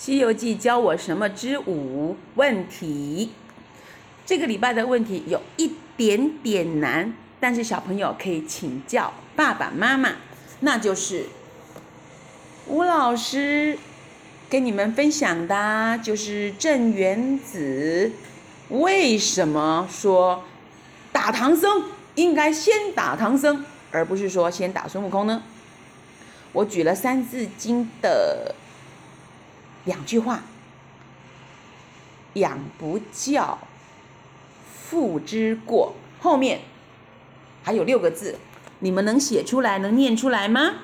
西游记教我什么之五问题？这个礼拜的问题有一点点难，但是小朋友可以请教爸爸妈妈。那就是吴老师跟你们分享的，就是镇元子为什么说打唐僧应该先打唐僧，而不是说先打孙悟空呢？我举了《三字经》的。两句话，养不教，父之过。后面还有六个字，你们能写出来，能念出来吗？